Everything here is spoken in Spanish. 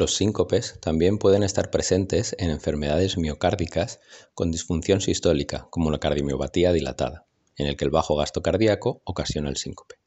Los síncopes también pueden estar presentes en enfermedades miocárdicas con disfunción sistólica, como la cardiomiopatía dilatada, en el que el bajo gasto cardíaco ocasiona el síncope.